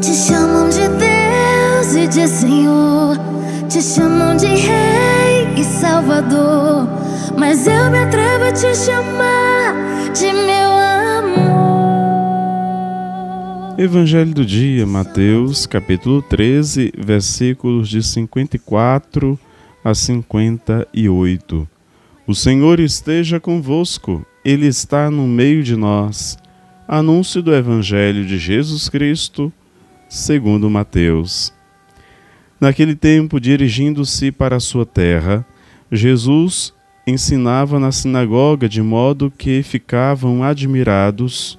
Te chamam de Deus e de Senhor, te chamam de Rei e Salvador, mas eu me atrevo a te chamar de meu amor. Evangelho do dia, Mateus, capítulo 13, versículos de 54 a 58. O Senhor esteja convosco, Ele está no meio de nós. Anúncio do Evangelho de Jesus Cristo, segundo Mateus. Naquele tempo, dirigindo-se para a sua terra, Jesus ensinava na sinagoga de modo que ficavam admirados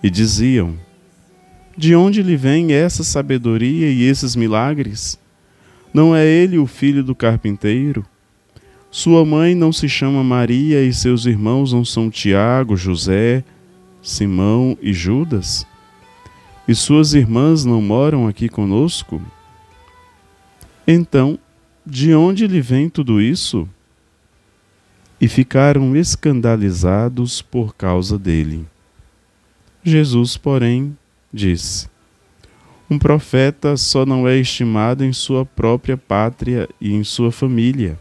e diziam: De onde lhe vem essa sabedoria e esses milagres? Não é ele o filho do carpinteiro? Sua mãe não se chama Maria e seus irmãos não são Tiago, José, Simão e Judas? E suas irmãs não moram aqui conosco? Então, de onde lhe vem tudo isso? E ficaram escandalizados por causa dele. Jesus, porém, disse: Um profeta só não é estimado em sua própria pátria e em sua família.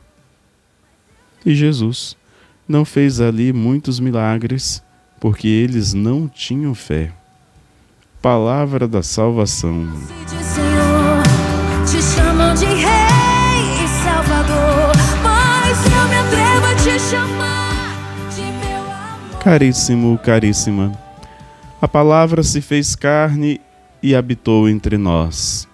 E Jesus não fez ali muitos milagres porque eles não tinham fé. Palavra da salvação. Senhor, te chamam de Rei e Salvador, mas eu me atrevo a te chamar de meu amor. Caríssimo, caríssima, a palavra se fez carne e habitou entre nós.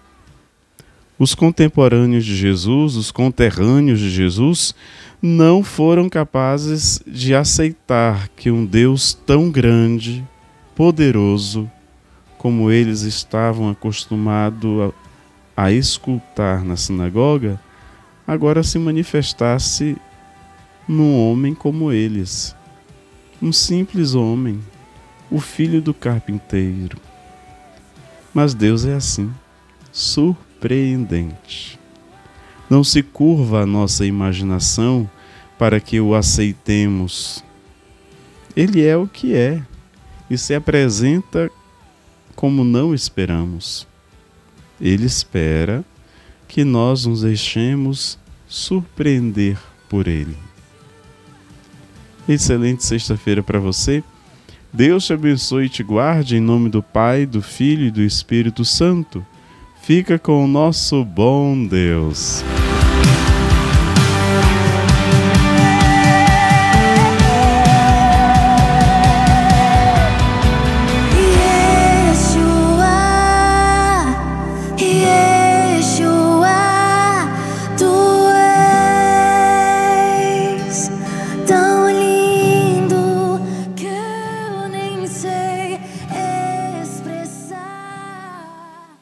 Os contemporâneos de Jesus, os conterrâneos de Jesus, não foram capazes de aceitar que um Deus tão grande, poderoso, como eles estavam acostumados a, a escutar na sinagoga, agora se manifestasse num homem como eles, um simples homem, o filho do carpinteiro. Mas Deus é assim, surpreendente não se curva a nossa imaginação para que o aceitemos. Ele é o que é e se apresenta como não esperamos. Ele espera que nós nos deixemos surpreender por ele. Excelente sexta-feira para você. Deus te abençoe e te guarde em nome do Pai, do Filho e do Espírito Santo. Fica com o nosso bom Deus.